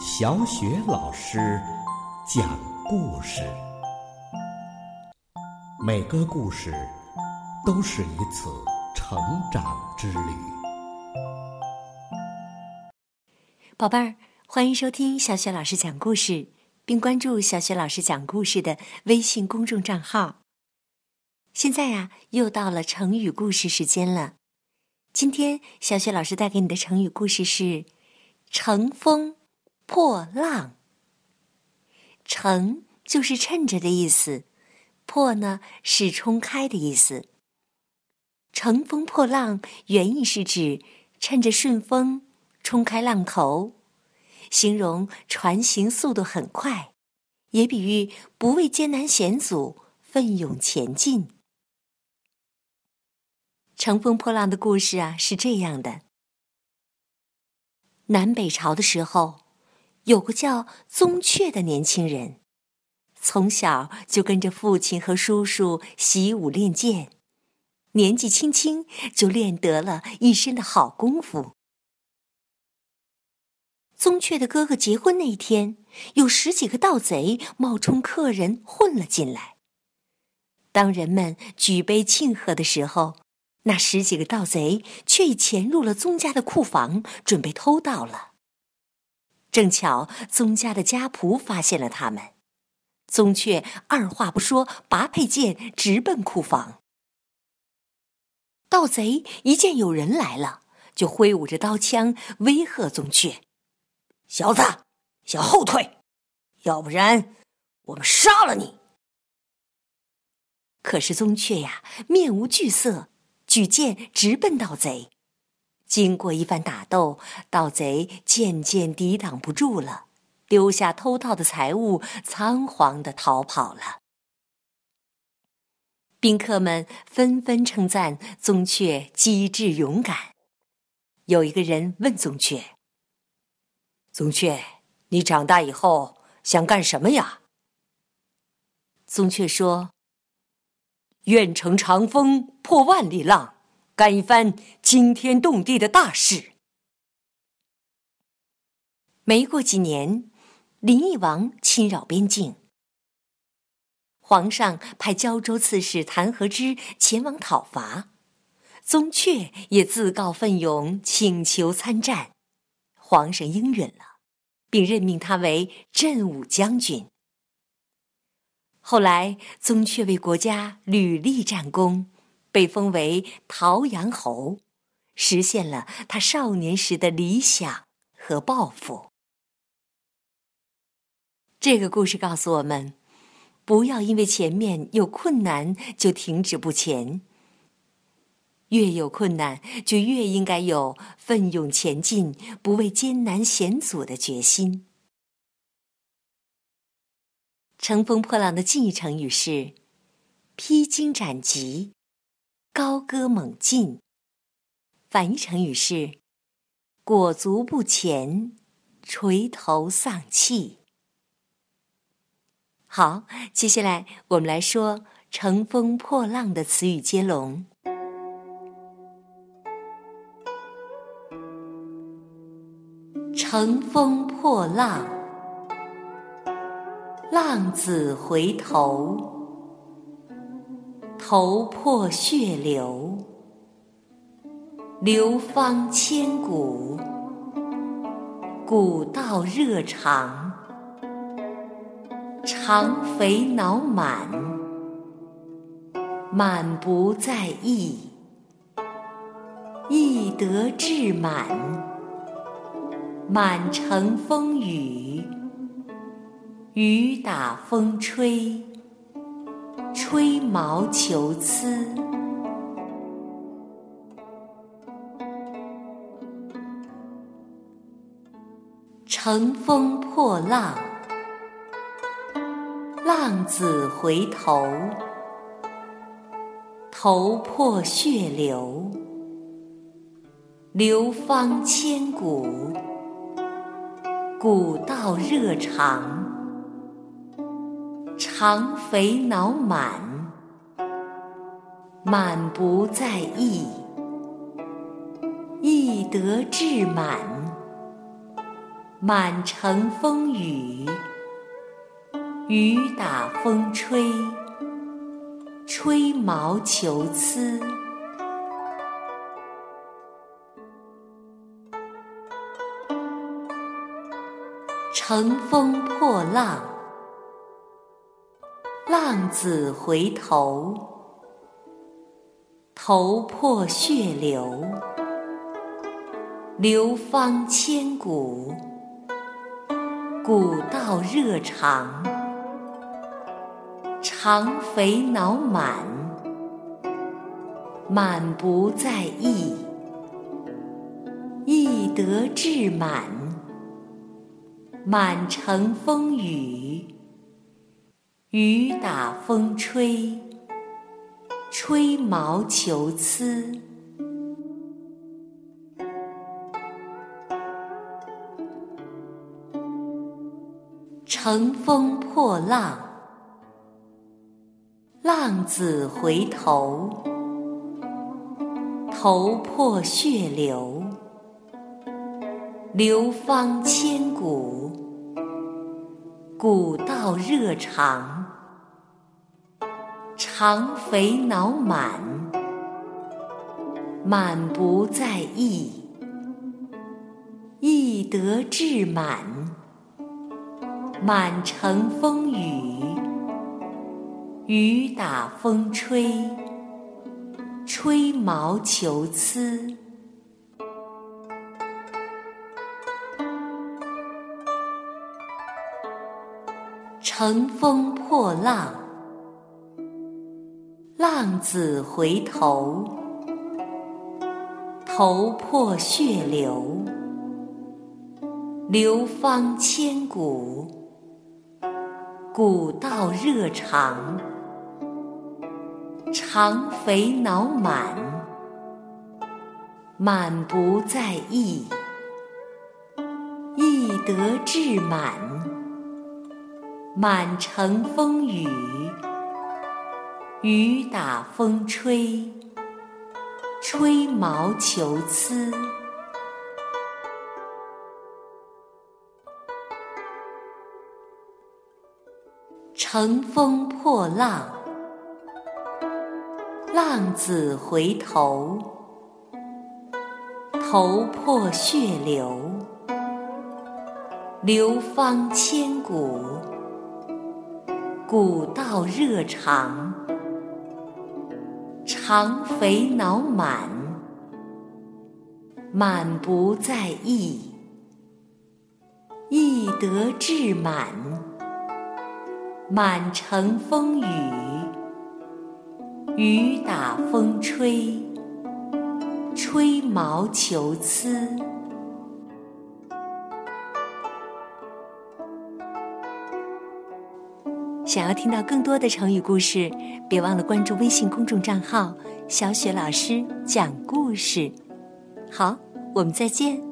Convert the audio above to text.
小雪老师讲故事，每个故事都是一次成长之旅。宝贝儿，欢迎收听小雪老师讲故事，并关注小雪老师讲故事的微信公众账号。现在呀，又到了成语故事时间了。今天小雪老师带给你的成语故事是“乘风破浪”。乘就是趁着的意思，破呢是冲开的意思。乘风破浪原意是指趁着顺风冲开浪头，形容船行速度很快，也比喻不畏艰难险阻，奋勇前进。乘风破浪的故事啊，是这样的：南北朝的时候，有个叫宗雀的年轻人，从小就跟着父亲和叔叔习武练剑，年纪轻轻就练得了一身的好功夫。宗雀的哥哥结婚那一天，有十几个盗贼冒充客人混了进来。当人们举杯庆贺的时候，那十几个盗贼却已潜入了宗家的库房，准备偷盗了。正巧宗家的家仆发现了他们，宗悫二话不说，拔佩剑直奔库房。盗贼一见有人来了，就挥舞着刀枪威吓宗悫：“小子，想后退，要不然我们杀了你！”可是宗雀呀，面无惧色。举剑直奔盗贼，经过一番打斗，盗贼渐渐抵挡不住了，丢下偷盗的财物，仓皇的逃跑了。宾客们纷纷称赞宗悫机智勇敢。有一个人问宗悫：“宗雀，你长大以后想干什么呀？”宗雀说。愿乘长风破万里浪，干一番惊天动地的大事。没过几年，林义王侵扰边境，皇上派胶州刺史谭和之前往讨伐，宗悫也自告奋勇请求参战，皇上应允了，并任命他为镇武将军。后来，宗悫为国家屡立战功，被封为陶阳侯，实现了他少年时的理想和抱负。这个故事告诉我们：不要因为前面有困难就停止不前，越有困难就越应该有奋勇前进、不畏艰难险阻的决心。乘风破浪的近义成语是“披荆斩棘”“高歌猛进”，反义成语是“裹足不前”“垂头丧气”。好，接下来我们来说“乘风破浪”的词语接龙。“乘风破浪”。浪子回头，头破血流，流芳千古，古道热肠，肠肥脑满，满不在意，意得志满，满城风雨。雨打风吹，吹毛求疵。乘风破浪，浪子回头，头破血流，流芳千古，古道热肠。肠肥脑满，满不在意，意得志满，满城风雨，雨打风吹，吹毛求疵。乘风破浪，浪子回头，头破血流，流芳千古。古道热肠，肠肥脑满，满不在意，意得志满。满城风雨，雨打风吹，吹毛求疵。乘风破浪，浪子回头，头破血流，流芳千古。古道热肠，肠肥脑满，满不在意，意得志满。满城风雨，雨打风吹，吹毛求疵。乘风破浪，浪子回头，头破血流，流芳千古。古道热肠，肠肥脑满，满不在意，意得志满。满城风雨，雨打风吹，吹毛求疵。乘风破浪，浪子回头，头破血流，流芳千古。古道热肠，肠肥脑满，满不在意，意得志满。满城风雨，雨打风吹，吹毛求疵。想要听到更多的成语故事，别忘了关注微信公众账号“小雪老师讲故事”。好，我们再见。